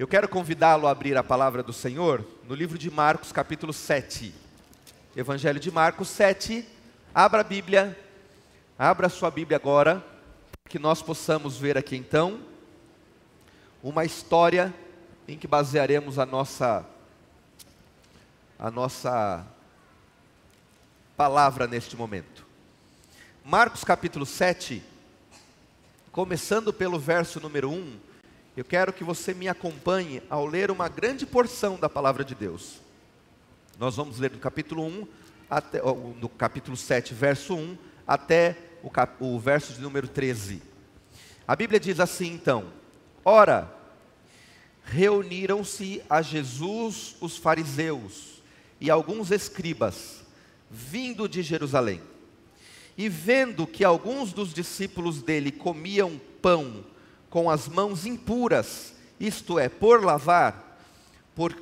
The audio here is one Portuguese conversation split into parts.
Eu quero convidá-lo a abrir a palavra do Senhor no livro de Marcos, capítulo 7. Evangelho de Marcos 7. Abra a Bíblia, abra a sua Bíblia agora, que nós possamos ver aqui então uma história em que basearemos a nossa a nossa palavra neste momento. Marcos capítulo 7, começando pelo verso número 1, eu quero que você me acompanhe ao ler uma grande porção da palavra de Deus. Nós vamos ler do capítulo 1 até do capítulo 7, verso 1 até o, cap, o verso de número 13. A Bíblia diz assim então: Ora, reuniram-se a Jesus os fariseus e alguns escribas, vindo de Jerusalém. E vendo que alguns dos discípulos dele comiam pão com as mãos impuras, isto é, por lavar, por,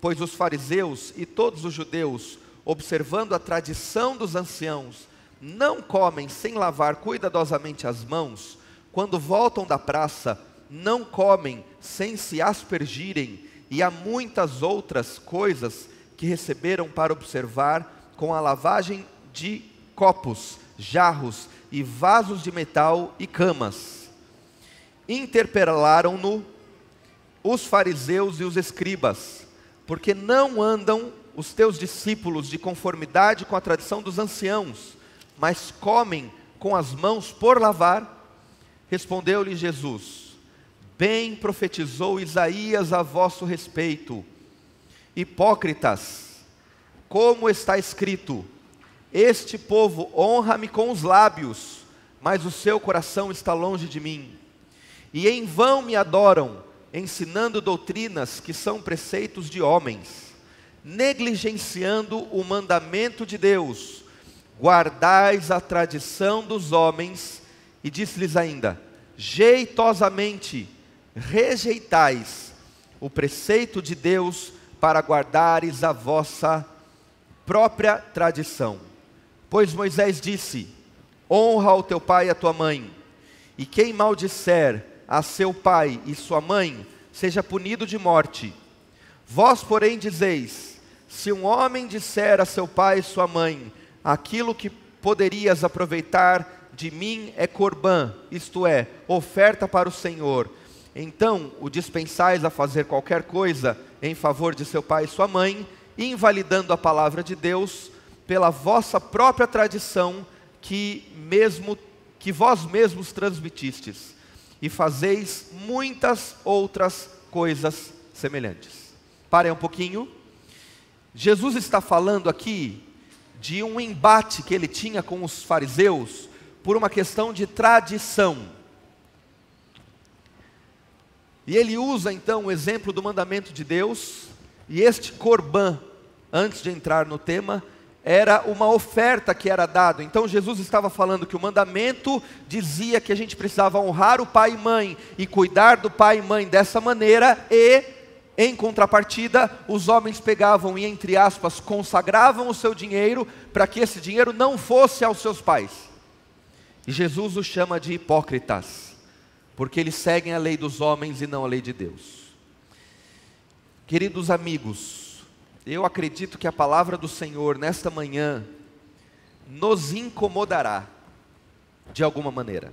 pois os fariseus e todos os judeus, observando a tradição dos anciãos, não comem sem lavar cuidadosamente as mãos, quando voltam da praça, não comem sem se aspergirem, e há muitas outras coisas que receberam para observar com a lavagem de copos, jarros e vasos de metal e camas interpelaram-no os fariseus e os escribas, porque não andam os teus discípulos de conformidade com a tradição dos anciãos, mas comem com as mãos por lavar? Respondeu-lhe Jesus: Bem profetizou Isaías a vosso respeito, hipócritas, como está escrito: Este povo honra-me com os lábios, mas o seu coração está longe de mim e em vão me adoram, ensinando doutrinas que são preceitos de homens, negligenciando o mandamento de Deus, guardais a tradição dos homens, e disse-lhes ainda: jeitosamente rejeitais o preceito de Deus para guardares a vossa própria tradição. Pois Moisés disse: honra o teu pai e a tua mãe, e quem maldisser a seu pai e sua mãe, seja punido de morte. Vós, porém, dizeis: se um homem disser a seu pai e sua mãe, aquilo que poderias aproveitar de mim é corbã, isto é, oferta para o Senhor, então o dispensais a fazer qualquer coisa em favor de seu pai e sua mãe, invalidando a palavra de Deus pela vossa própria tradição que mesmo que vós mesmos transmitistes e fazeis muitas outras coisas semelhantes. Parem um pouquinho. Jesus está falando aqui de um embate que ele tinha com os fariseus por uma questão de tradição. E ele usa então o exemplo do mandamento de Deus, e este corban, antes de entrar no tema, era uma oferta que era dada. Então Jesus estava falando que o mandamento dizia que a gente precisava honrar o pai e mãe e cuidar do pai e mãe dessa maneira e em contrapartida, os homens pegavam e entre aspas consagravam o seu dinheiro para que esse dinheiro não fosse aos seus pais. E Jesus os chama de hipócritas, porque eles seguem a lei dos homens e não a lei de Deus. Queridos amigos, eu acredito que a palavra do Senhor nesta manhã nos incomodará de alguma maneira,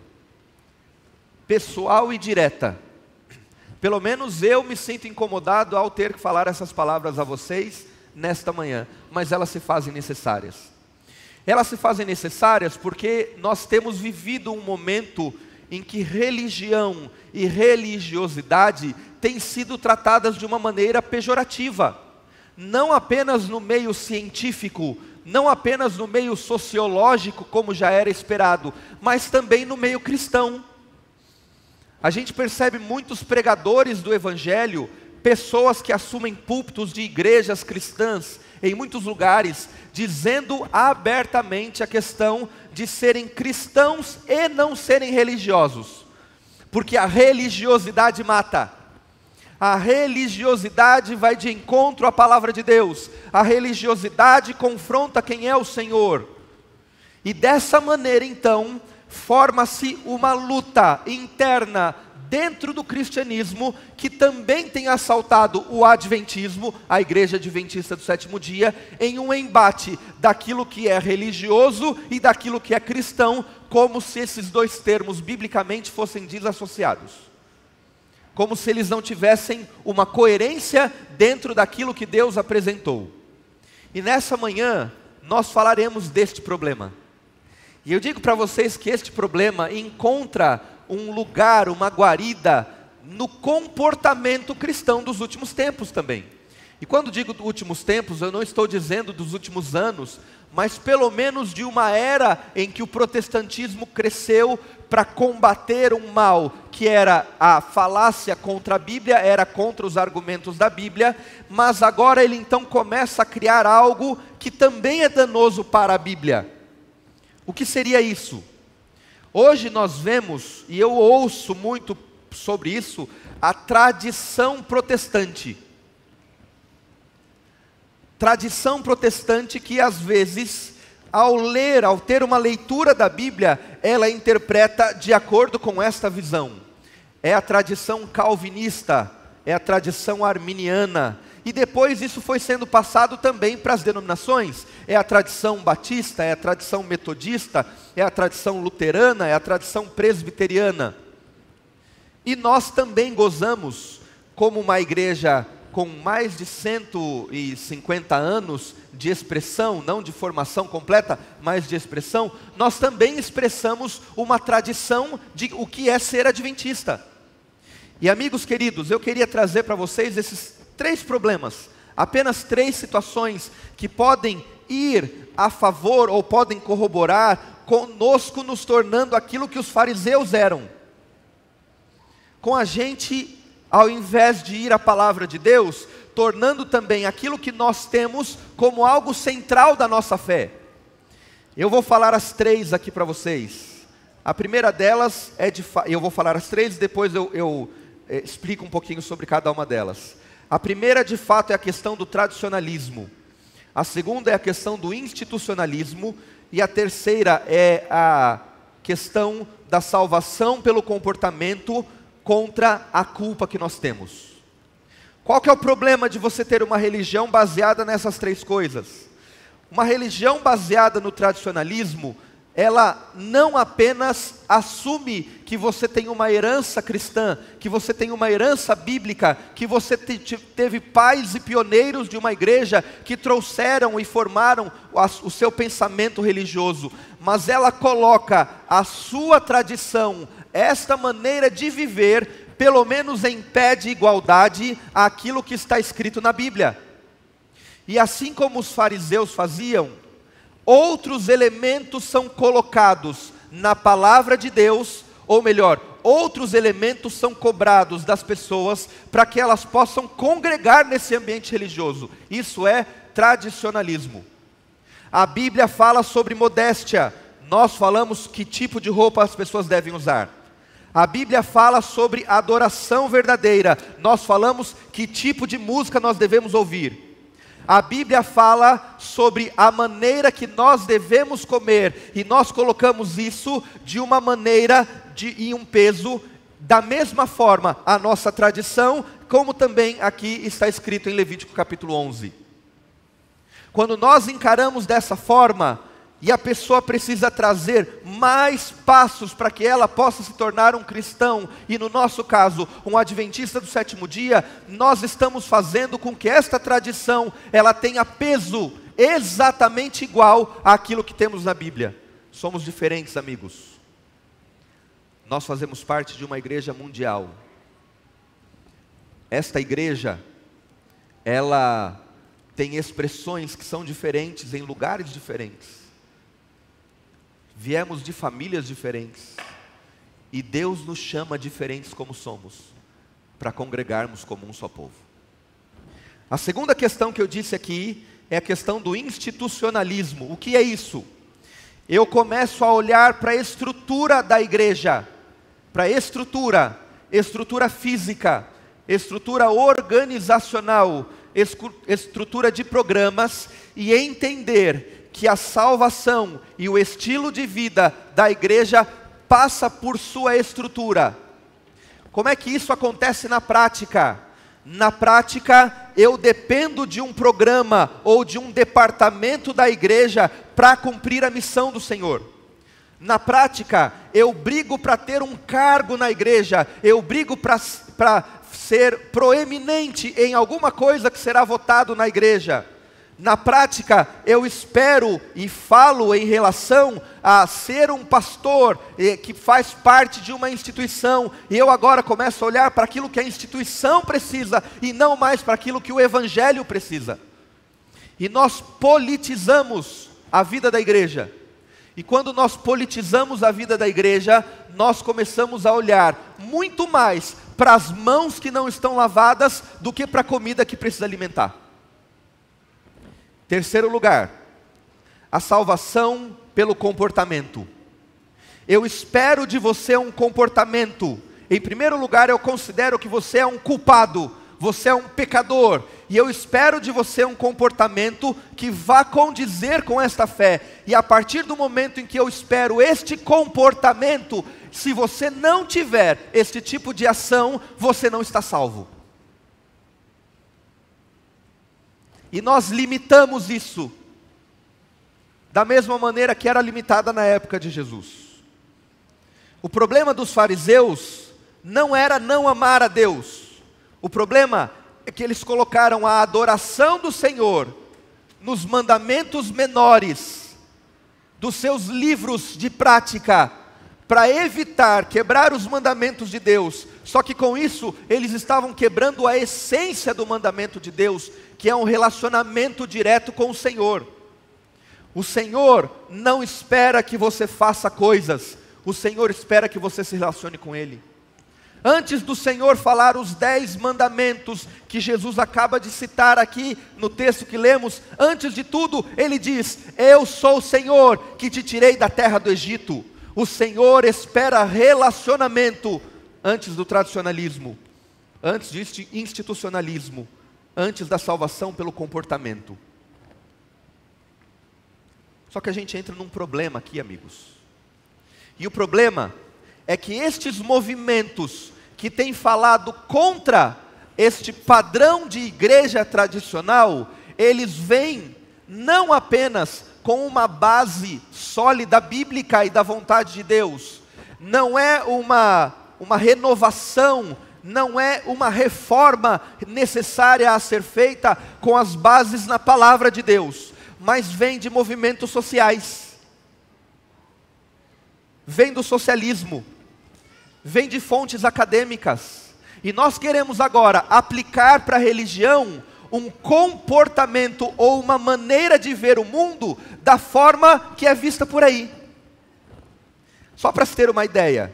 pessoal e direta. Pelo menos eu me sinto incomodado ao ter que falar essas palavras a vocês nesta manhã, mas elas se fazem necessárias. Elas se fazem necessárias porque nós temos vivido um momento em que religião e religiosidade têm sido tratadas de uma maneira pejorativa não apenas no meio científico, não apenas no meio sociológico, como já era esperado, mas também no meio cristão. A gente percebe muitos pregadores do Evangelho, pessoas que assumem púlpitos de igrejas cristãs em muitos lugares, dizendo abertamente a questão de serem cristãos e não serem religiosos, porque a religiosidade mata. A religiosidade vai de encontro à palavra de Deus. A religiosidade confronta quem é o Senhor. E dessa maneira, então, forma-se uma luta interna dentro do cristianismo que também tem assaltado o adventismo, a igreja adventista do sétimo dia, em um embate daquilo que é religioso e daquilo que é cristão, como se esses dois termos biblicamente fossem desassociados. Como se eles não tivessem uma coerência dentro daquilo que Deus apresentou. E nessa manhã, nós falaremos deste problema. E eu digo para vocês que este problema encontra um lugar, uma guarida no comportamento cristão dos últimos tempos também. E quando digo últimos tempos, eu não estou dizendo dos últimos anos, mas pelo menos de uma era em que o protestantismo cresceu para combater um mal que era a falácia contra a Bíblia, era contra os argumentos da Bíblia, mas agora ele então começa a criar algo que também é danoso para a Bíblia. O que seria isso? Hoje nós vemos, e eu ouço muito sobre isso, a tradição protestante. Tradição protestante que às vezes, ao ler, ao ter uma leitura da Bíblia, ela interpreta de acordo com esta visão. É a tradição calvinista, é a tradição arminiana, e depois isso foi sendo passado também para as denominações. É a tradição batista, é a tradição metodista, é a tradição luterana, é a tradição presbiteriana. E nós também gozamos, como uma igreja com mais de 150 anos de expressão, não de formação completa, mas de expressão, nós também expressamos uma tradição de o que é ser adventista. E amigos queridos, eu queria trazer para vocês esses três problemas, apenas três situações que podem ir a favor ou podem corroborar conosco, nos tornando aquilo que os fariseus eram. Com a gente, ao invés de ir à palavra de Deus, tornando também aquilo que nós temos como algo central da nossa fé. Eu vou falar as três aqui para vocês. A primeira delas é de. Eu vou falar as três, depois eu, eu, eh, explico um pouquinho sobre cada uma delas. A primeira, de fato, é a questão do tradicionalismo. A segunda é a questão do institucionalismo. E a terceira é a questão da salvação pelo comportamento contra a culpa que nós temos. Qual que é o problema de você ter uma religião baseada nessas três coisas? Uma religião baseada no tradicionalismo ela não apenas assume que você tem uma herança cristã, que você tem uma herança bíblica, que você te, te, teve pais e pioneiros de uma igreja que trouxeram e formaram o, o seu pensamento religioso, mas ela coloca a sua tradição, esta maneira de viver, pelo menos em pé de igualdade àquilo que está escrito na Bíblia. E assim como os fariseus faziam, outros elementos são colocados na palavra de Deus, ou melhor, outros elementos são cobrados das pessoas para que elas possam congregar nesse ambiente religioso. Isso é tradicionalismo. A Bíblia fala sobre modéstia. Nós falamos que tipo de roupa as pessoas devem usar. A Bíblia fala sobre adoração verdadeira. Nós falamos que tipo de música nós devemos ouvir. A Bíblia fala sobre a maneira que nós devemos comer, e nós colocamos isso de uma maneira de, e um peso, da mesma forma, a nossa tradição, como também aqui está escrito em Levítico capítulo 11. Quando nós encaramos dessa forma, e a pessoa precisa trazer mais passos para que ela possa se tornar um cristão, e no nosso caso, um adventista do sétimo dia, nós estamos fazendo com que esta tradição ela tenha peso exatamente igual àquilo que temos na Bíblia. Somos diferentes, amigos. Nós fazemos parte de uma igreja mundial. Esta igreja, ela tem expressões que são diferentes em lugares diferentes viemos de famílias diferentes, e Deus nos chama diferentes como somos, para congregarmos como um só povo. A segunda questão que eu disse aqui é a questão do institucionalismo. O que é isso? Eu começo a olhar para a estrutura da igreja, para a estrutura, estrutura física, estrutura organizacional, estrutura de programas e entender que a salvação e o estilo de vida da igreja passa por sua estrutura. Como é que isso acontece na prática? Na prática, eu dependo de um programa ou de um departamento da igreja para cumprir a missão do Senhor. Na prática, eu brigo para ter um cargo na igreja, eu brigo para ser proeminente em alguma coisa que será votado na igreja. Na prática, eu espero e falo em relação a ser um pastor que faz parte de uma instituição, e eu agora começo a olhar para aquilo que a instituição precisa e não mais para aquilo que o evangelho precisa. E nós politizamos a vida da igreja. E quando nós politizamos a vida da igreja, nós começamos a olhar muito mais para as mãos que não estão lavadas do que para a comida que precisa alimentar. Terceiro lugar, a salvação pelo comportamento. Eu espero de você um comportamento. Em primeiro lugar, eu considero que você é um culpado, você é um pecador, e eu espero de você um comportamento que vá condizer com esta fé. E a partir do momento em que eu espero este comportamento, se você não tiver este tipo de ação, você não está salvo. E nós limitamos isso, da mesma maneira que era limitada na época de Jesus. O problema dos fariseus não era não amar a Deus, o problema é que eles colocaram a adoração do Senhor nos mandamentos menores dos seus livros de prática, para evitar quebrar os mandamentos de Deus. Só que com isso, eles estavam quebrando a essência do mandamento de Deus, que é um relacionamento direto com o Senhor. O Senhor não espera que você faça coisas, o Senhor espera que você se relacione com Ele. Antes do Senhor falar os dez mandamentos que Jesus acaba de citar aqui no texto que lemos, antes de tudo, Ele diz: Eu sou o Senhor que te tirei da terra do Egito. O Senhor espera relacionamento antes do tradicionalismo, antes do institucionalismo antes da salvação pelo comportamento. Só que a gente entra num problema aqui, amigos. E o problema é que estes movimentos que têm falado contra este padrão de igreja tradicional, eles vêm não apenas com uma base sólida bíblica e da vontade de Deus, não é uma, uma renovação não é uma reforma necessária a ser feita com as bases na palavra de Deus, mas vem de movimentos sociais, vem do socialismo, vem de fontes acadêmicas, e nós queremos agora aplicar para a religião um comportamento ou uma maneira de ver o mundo da forma que é vista por aí. Só para se ter uma ideia,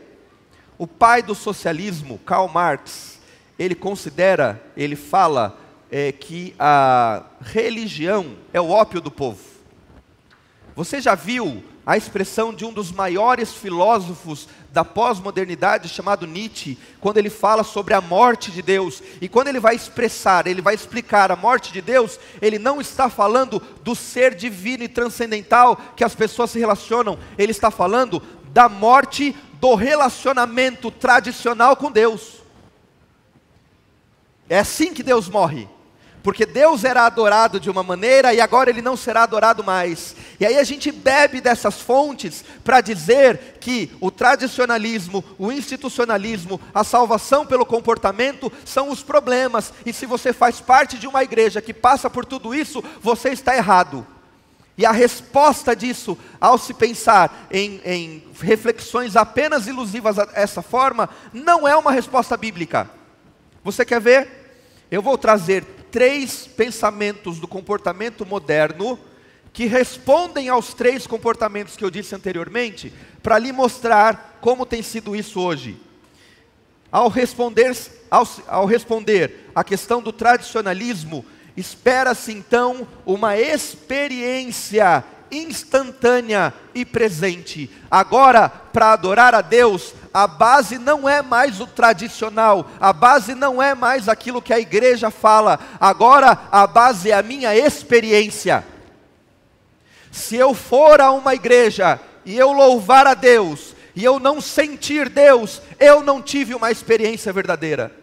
o pai do socialismo, Karl Marx, ele considera, ele fala é, que a religião é o ópio do povo. Você já viu a expressão de um dos maiores filósofos da pós-modernidade, chamado Nietzsche, quando ele fala sobre a morte de Deus, e quando ele vai expressar, ele vai explicar a morte de Deus, ele não está falando do ser divino e transcendental que as pessoas se relacionam, ele está falando da morte do relacionamento tradicional com Deus. É assim que Deus morre. Porque Deus era adorado de uma maneira e agora ele não será adorado mais. E aí a gente bebe dessas fontes para dizer que o tradicionalismo, o institucionalismo, a salvação pelo comportamento são os problemas. E se você faz parte de uma igreja que passa por tudo isso, você está errado. E a resposta disso, ao se pensar em, em reflexões apenas ilusivas dessa forma, não é uma resposta bíblica. Você quer ver? Eu vou trazer três pensamentos do comportamento moderno que respondem aos três comportamentos que eu disse anteriormente, para lhe mostrar como tem sido isso hoje. Ao responder, ao, ao responder a questão do tradicionalismo, Espera-se então uma experiência instantânea e presente. Agora, para adorar a Deus, a base não é mais o tradicional, a base não é mais aquilo que a igreja fala, agora a base é a minha experiência. Se eu for a uma igreja e eu louvar a Deus, e eu não sentir Deus, eu não tive uma experiência verdadeira.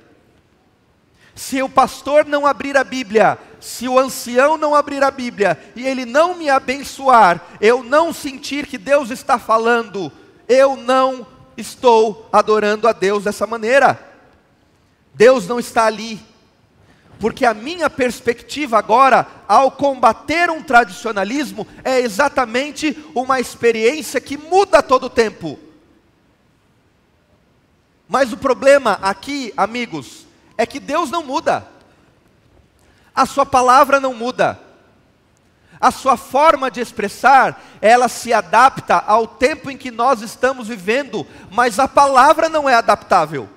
Se o pastor não abrir a Bíblia, se o ancião não abrir a Bíblia e ele não me abençoar, eu não sentir que Deus está falando, eu não estou adorando a Deus dessa maneira. Deus não está ali. Porque a minha perspectiva agora, ao combater um tradicionalismo, é exatamente uma experiência que muda todo o tempo. Mas o problema aqui, amigos, é que Deus não muda. A sua palavra não muda. A sua forma de expressar, ela se adapta ao tempo em que nós estamos vivendo, mas a palavra não é adaptável.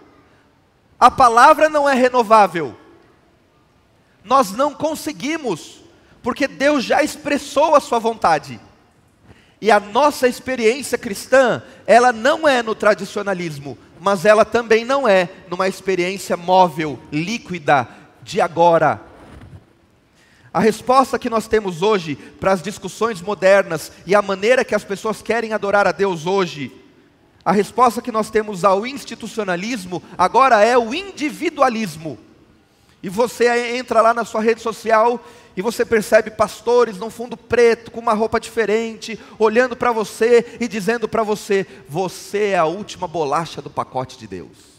A palavra não é renovável. Nós não conseguimos, porque Deus já expressou a sua vontade. E a nossa experiência cristã, ela não é no tradicionalismo, mas ela também não é numa experiência móvel, líquida, de agora. A resposta que nós temos hoje para as discussões modernas e a maneira que as pessoas querem adorar a Deus hoje, a resposta que nós temos ao institucionalismo agora é o individualismo. E você entra lá na sua rede social e você percebe pastores num fundo preto, com uma roupa diferente, olhando para você e dizendo para você: você é a última bolacha do pacote de Deus.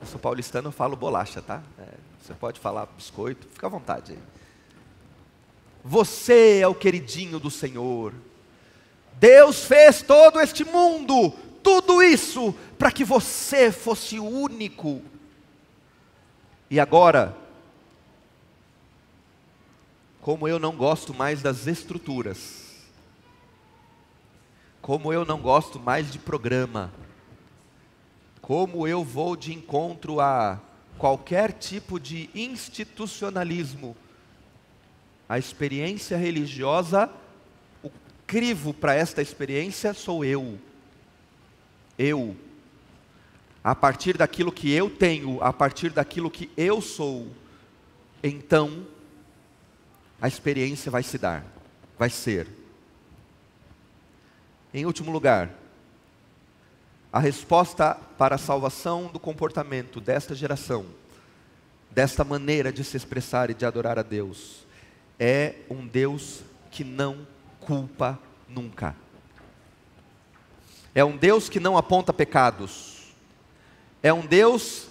Eu sou paulistano, eu falo bolacha, tá? É, você pode falar biscoito, fica à vontade aí. Você é o queridinho do Senhor. Deus fez todo este mundo, tudo isso, para que você fosse único. E agora, como eu não gosto mais das estruturas, como eu não gosto mais de programa, como eu vou de encontro a qualquer tipo de institucionalismo, a experiência religiosa crivo para esta experiência sou eu. Eu. A partir daquilo que eu tenho, a partir daquilo que eu sou, então a experiência vai se dar, vai ser. Em último lugar, a resposta para a salvação do comportamento desta geração, desta maneira de se expressar e de adorar a Deus, é um Deus que não culpa nunca. É um Deus que não aponta pecados. É um Deus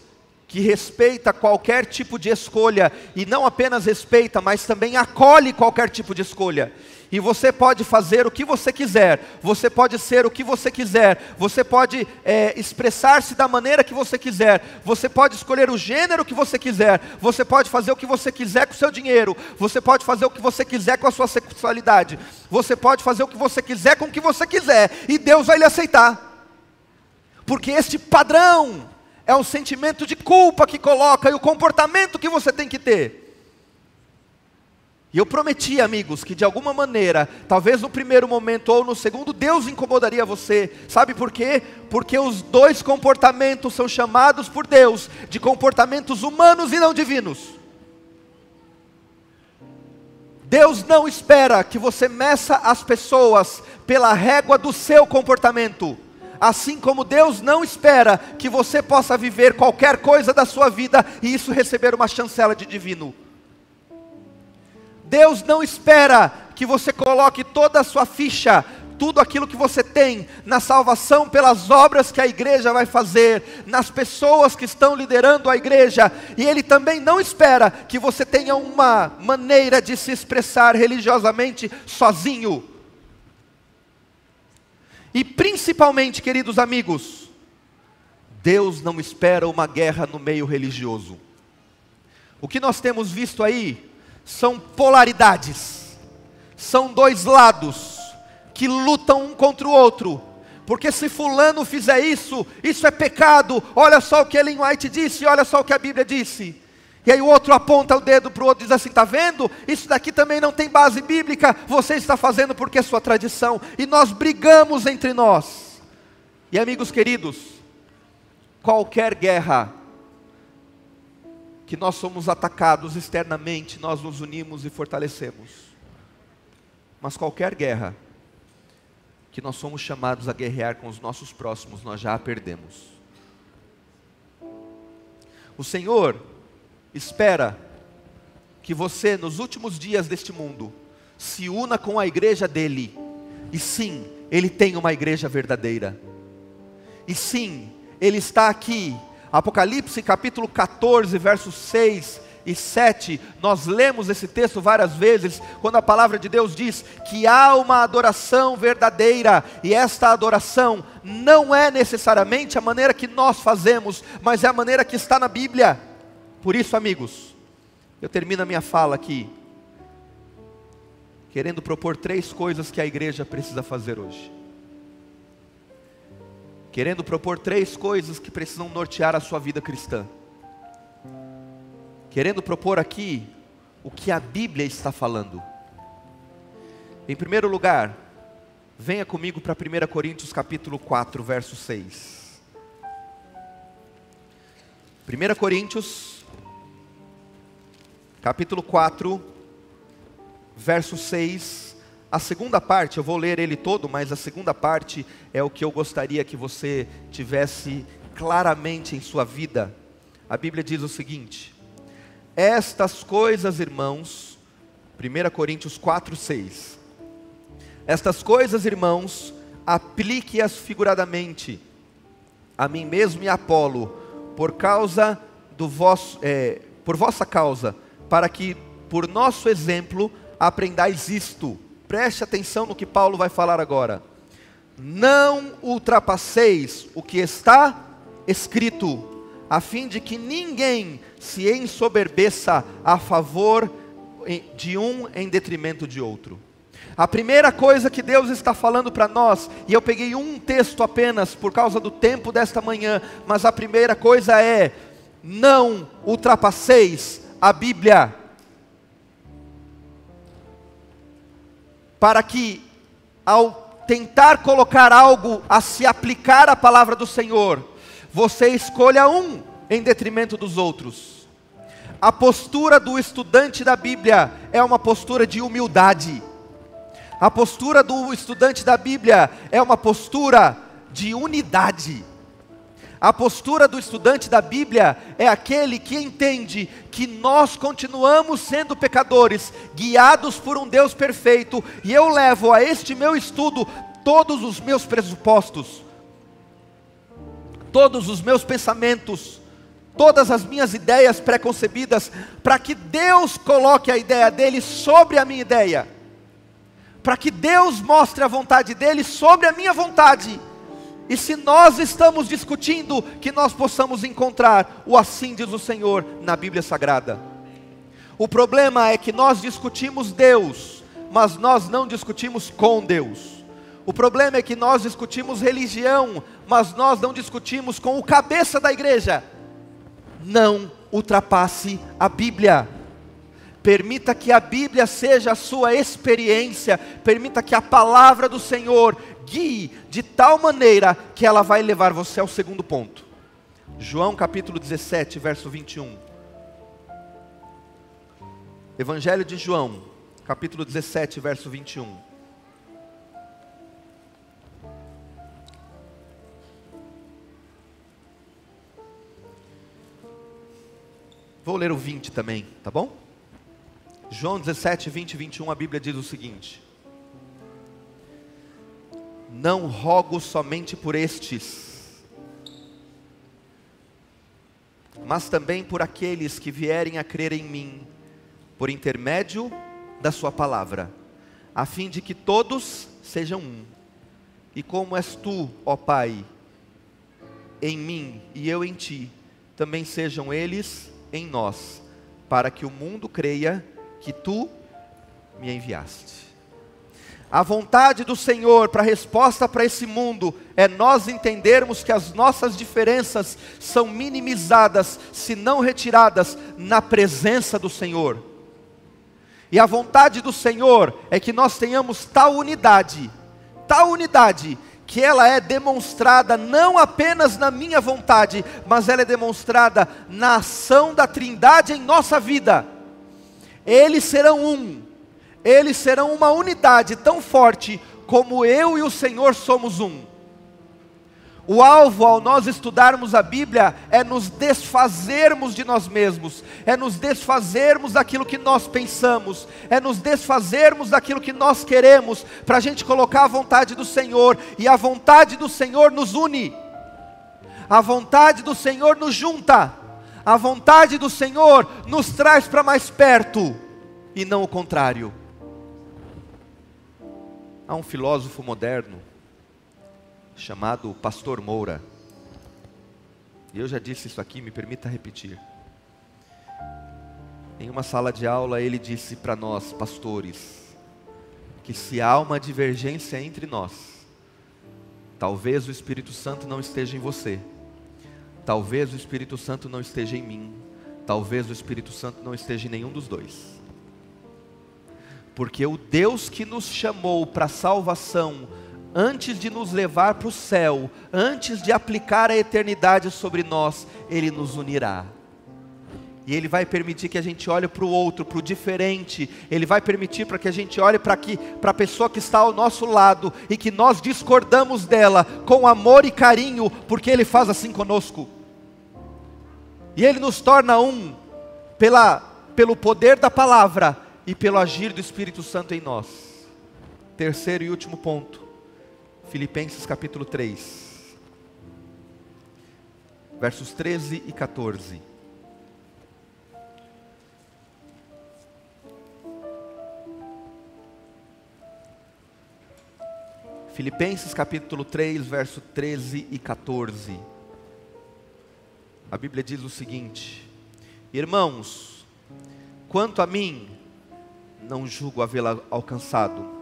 que respeita qualquer tipo de escolha e não apenas respeita, mas também acolhe qualquer tipo de escolha. E você pode fazer o que você quiser, você pode ser o que você quiser, você pode é, expressar-se da maneira que você quiser, você pode escolher o gênero que você quiser, você pode fazer o que você quiser com o seu dinheiro, você pode fazer o que você quiser com a sua sexualidade, você pode fazer o que você quiser com o que você quiser, e Deus vai lhe aceitar, porque este padrão é um sentimento de culpa que coloca e o comportamento que você tem que ter. E eu prometi, amigos, que de alguma maneira, talvez no primeiro momento ou no segundo, Deus incomodaria você. Sabe por quê? Porque os dois comportamentos são chamados por Deus de comportamentos humanos e não divinos. Deus não espera que você meça as pessoas pela régua do seu comportamento. Assim como Deus não espera que você possa viver qualquer coisa da sua vida e isso receber uma chancela de divino. Deus não espera que você coloque toda a sua ficha, tudo aquilo que você tem, na salvação pelas obras que a igreja vai fazer, nas pessoas que estão liderando a igreja, e Ele também não espera que você tenha uma maneira de se expressar religiosamente sozinho. E principalmente, queridos amigos, Deus não espera uma guerra no meio religioso. O que nós temos visto aí são polaridades, são dois lados que lutam um contra o outro. Porque se fulano fizer isso, isso é pecado. Olha só o que Ellen White disse, olha só o que a Bíblia disse. E aí o outro aponta o dedo para o outro e diz assim: está vendo? Isso daqui também não tem base bíblica. Você está fazendo porque é sua tradição. E nós brigamos entre nós. E amigos queridos, qualquer guerra que nós somos atacados externamente, nós nos unimos e fortalecemos. Mas qualquer guerra que nós somos chamados a guerrear com os nossos próximos, nós já a perdemos. O Senhor espera que você, nos últimos dias deste mundo, se una com a igreja dele. E sim, ele tem uma igreja verdadeira. E sim, ele está aqui. Apocalipse capítulo 14, versos 6 e 7, nós lemos esse texto várias vezes, quando a palavra de Deus diz que há uma adoração verdadeira, e esta adoração não é necessariamente a maneira que nós fazemos, mas é a maneira que está na Bíblia. Por isso, amigos, eu termino a minha fala aqui, querendo propor três coisas que a igreja precisa fazer hoje. Querendo propor três coisas que precisam nortear a sua vida cristã querendo propor aqui o que a Bíblia está falando. Em primeiro lugar, venha comigo para 1 Coríntios capítulo 4, verso 6. 1 Coríntios, capítulo 4, verso 6. A segunda parte, eu vou ler ele todo, mas a segunda parte é o que eu gostaria que você tivesse claramente em sua vida. A Bíblia diz o seguinte: estas coisas, irmãos, 1 Coríntios 4, 6. Estas coisas, irmãos, aplique-as figuradamente a mim mesmo e a Apolo, por causa do vosso, é, por vossa causa, para que por nosso exemplo aprendais isto. Preste atenção no que Paulo vai falar agora. Não ultrapasseis o que está escrito a fim de que ninguém se ensoberbeça a favor de um em detrimento de outro. A primeira coisa que Deus está falando para nós, e eu peguei um texto apenas por causa do tempo desta manhã, mas a primeira coisa é: não ultrapasseis a Bíblia, para que, ao tentar colocar algo a se aplicar à palavra do Senhor, você escolha um em detrimento dos outros. A postura do estudante da Bíblia é uma postura de humildade. A postura do estudante da Bíblia é uma postura de unidade. A postura do estudante da Bíblia é aquele que entende que nós continuamos sendo pecadores, guiados por um Deus perfeito, e eu levo a este meu estudo todos os meus pressupostos, todos os meus pensamentos, todas as minhas ideias preconcebidas, para que Deus coloque a ideia dele sobre a minha ideia, para que Deus mostre a vontade dele sobre a minha vontade. E se nós estamos discutindo, que nós possamos encontrar o assim diz o Senhor na Bíblia Sagrada. O problema é que nós discutimos Deus, mas nós não discutimos com Deus. O problema é que nós discutimos religião, mas nós não discutimos com o cabeça da igreja. Não ultrapasse a Bíblia. Permita que a Bíblia seja a sua experiência, permita que a palavra do Senhor guie de tal maneira que ela vai levar você ao segundo ponto. João capítulo 17, verso 21. Evangelho de João, capítulo 17, verso 21. Vou ler o 20 também, tá bom? João 17, 20 e 21, a Bíblia diz o seguinte: Não rogo somente por estes, mas também por aqueles que vierem a crer em mim, por intermédio da Sua palavra, a fim de que todos sejam um. E como és tu, ó Pai, em mim e eu em ti, também sejam eles em nós, para que o mundo creia que tu me enviaste. A vontade do Senhor para a resposta para esse mundo é nós entendermos que as nossas diferenças são minimizadas, se não retiradas, na presença do Senhor. E a vontade do Senhor é que nós tenhamos tal unidade, tal unidade, que ela é demonstrada não apenas na minha vontade, mas ela é demonstrada na ação da Trindade em nossa vida. Eles serão um, eles serão uma unidade tão forte como eu e o Senhor somos um. O alvo ao nós estudarmos a Bíblia é nos desfazermos de nós mesmos, é nos desfazermos daquilo que nós pensamos, é nos desfazermos daquilo que nós queremos, para a gente colocar a vontade do Senhor, e a vontade do Senhor nos une, a vontade do Senhor nos junta, a vontade do Senhor nos traz para mais perto, e não o contrário. Há um filósofo moderno chamado Pastor Moura. E eu já disse isso aqui, me permita repetir. Em uma sala de aula, ele disse para nós, pastores, que se há uma divergência entre nós, talvez o Espírito Santo não esteja em você, talvez o Espírito Santo não esteja em mim, talvez o Espírito Santo não esteja em nenhum dos dois. Porque o Deus que nos chamou para a salvação antes de nos levar para o céu, antes de aplicar a eternidade sobre nós, Ele nos unirá. E Ele vai permitir que a gente olhe para o outro, para o diferente. Ele vai permitir para que a gente olhe para para a pessoa que está ao nosso lado e que nós discordamos dela com amor e carinho, porque Ele faz assim conosco. E Ele nos torna um pela, pelo poder da palavra e pelo agir do Espírito Santo em nós. Terceiro e último ponto Filipenses capítulo 3, versos 13 e 14. Filipenses capítulo 3, verso 13 e 14. A Bíblia diz o seguinte: Irmãos, quanto a mim, não julgo havê-la alcançado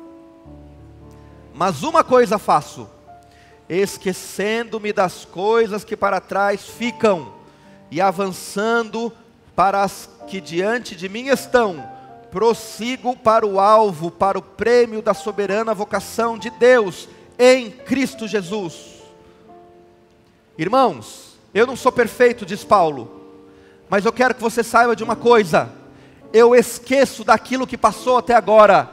mas uma coisa faço, esquecendo-me das coisas que para trás ficam e avançando para as que diante de mim estão, prossigo para o alvo, para o prêmio da soberana vocação de Deus em Cristo Jesus. Irmãos, eu não sou perfeito, diz Paulo, mas eu quero que você saiba de uma coisa: eu esqueço daquilo que passou até agora.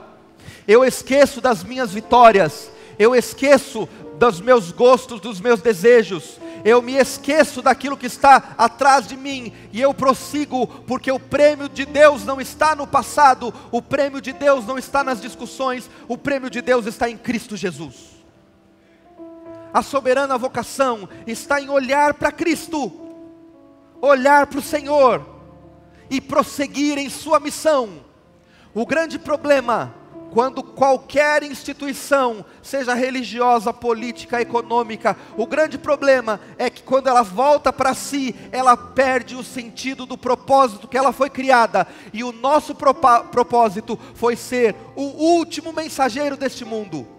Eu esqueço das minhas vitórias, eu esqueço dos meus gostos, dos meus desejos, eu me esqueço daquilo que está atrás de mim. E eu prossigo, porque o prêmio de Deus não está no passado, o prêmio de Deus não está nas discussões, o prêmio de Deus está em Cristo Jesus. A soberana vocação está em olhar para Cristo, olhar para o Senhor e prosseguir em Sua missão. O grande problema quando qualquer instituição, seja religiosa, política, econômica, o grande problema é que quando ela volta para si, ela perde o sentido do propósito que ela foi criada, e o nosso propósito foi ser o último mensageiro deste mundo.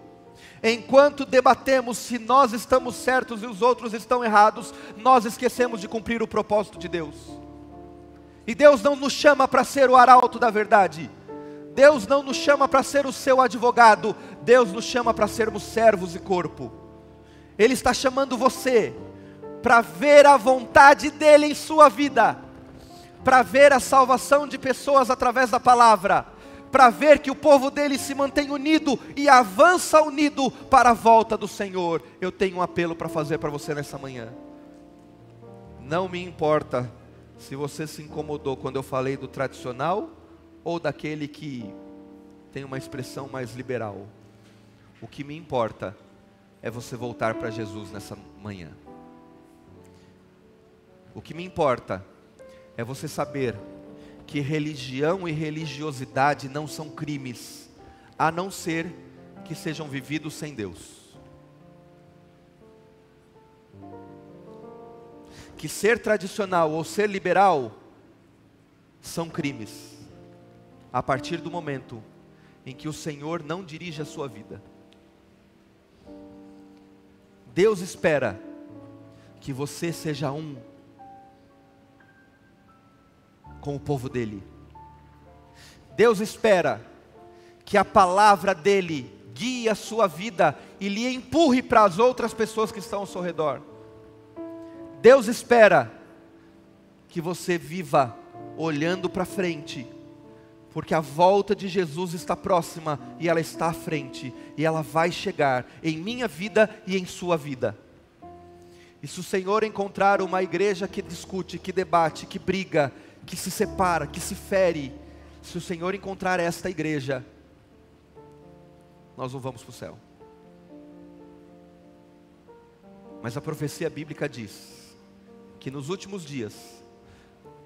Enquanto debatemos se nós estamos certos e os outros estão errados, nós esquecemos de cumprir o propósito de Deus. E Deus não nos chama para ser o arauto da verdade. Deus não nos chama para ser o seu advogado, Deus nos chama para sermos servos e corpo. Ele está chamando você para ver a vontade dEle em sua vida, para ver a salvação de pessoas através da palavra, para ver que o povo dele se mantém unido e avança unido para a volta do Senhor. Eu tenho um apelo para fazer para você nessa manhã. Não me importa se você se incomodou quando eu falei do tradicional ou daquele que tem uma expressão mais liberal. O que me importa é você voltar para Jesus nessa manhã. O que me importa é você saber que religião e religiosidade não são crimes, a não ser que sejam vividos sem Deus. Que ser tradicional ou ser liberal são crimes a partir do momento em que o Senhor não dirige a sua vida. Deus espera que você seja um com o povo dele. Deus espera que a palavra dele guie a sua vida e lhe empurre para as outras pessoas que estão ao seu redor. Deus espera que você viva olhando para frente porque a volta de Jesus está próxima e ela está à frente, e ela vai chegar em minha vida e em sua vida. E se o Senhor encontrar uma igreja que discute, que debate, que briga, que se separa, que se fere, se o Senhor encontrar esta igreja, nós não vamos para o céu. Mas a profecia bíblica diz que nos últimos dias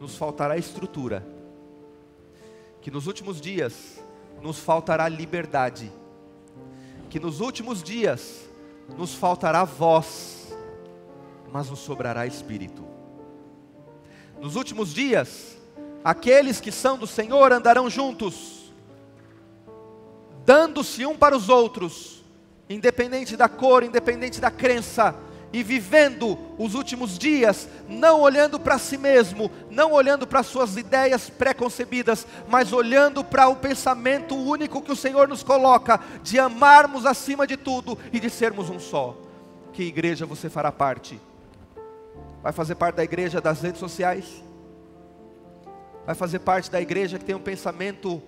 nos faltará estrutura, que nos últimos dias nos faltará liberdade, que nos últimos dias nos faltará voz, mas nos sobrará espírito. Nos últimos dias, aqueles que são do Senhor andarão juntos, dando-se um para os outros, independente da cor, independente da crença, e vivendo os últimos dias, não olhando para si mesmo, não olhando para suas ideias preconcebidas, mas olhando para o pensamento único que o Senhor nos coloca, de amarmos acima de tudo e de sermos um só. Que igreja você fará parte? Vai fazer parte da igreja das redes sociais? Vai fazer parte da igreja que tem um pensamento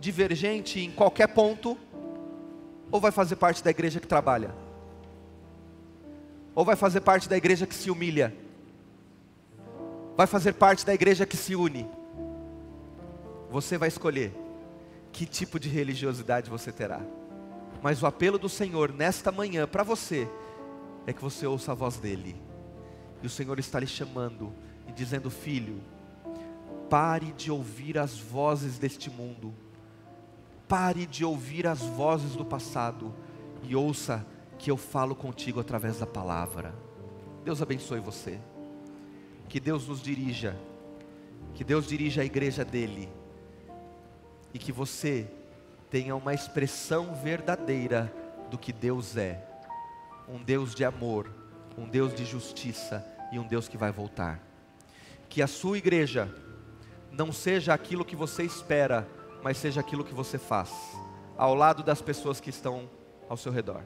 divergente em qualquer ponto? Ou vai fazer parte da igreja que trabalha? Ou vai fazer parte da igreja que se humilha? Vai fazer parte da igreja que se une? Você vai escolher que tipo de religiosidade você terá. Mas o apelo do Senhor nesta manhã para você é que você ouça a voz dele. E o Senhor está lhe chamando e dizendo: Filho, pare de ouvir as vozes deste mundo, pare de ouvir as vozes do passado e ouça que eu falo contigo através da palavra. Deus abençoe você. Que Deus nos dirija. Que Deus dirija a igreja dele. E que você tenha uma expressão verdadeira do que Deus é. Um Deus de amor, um Deus de justiça e um Deus que vai voltar. Que a sua igreja não seja aquilo que você espera, mas seja aquilo que você faz, ao lado das pessoas que estão ao seu redor.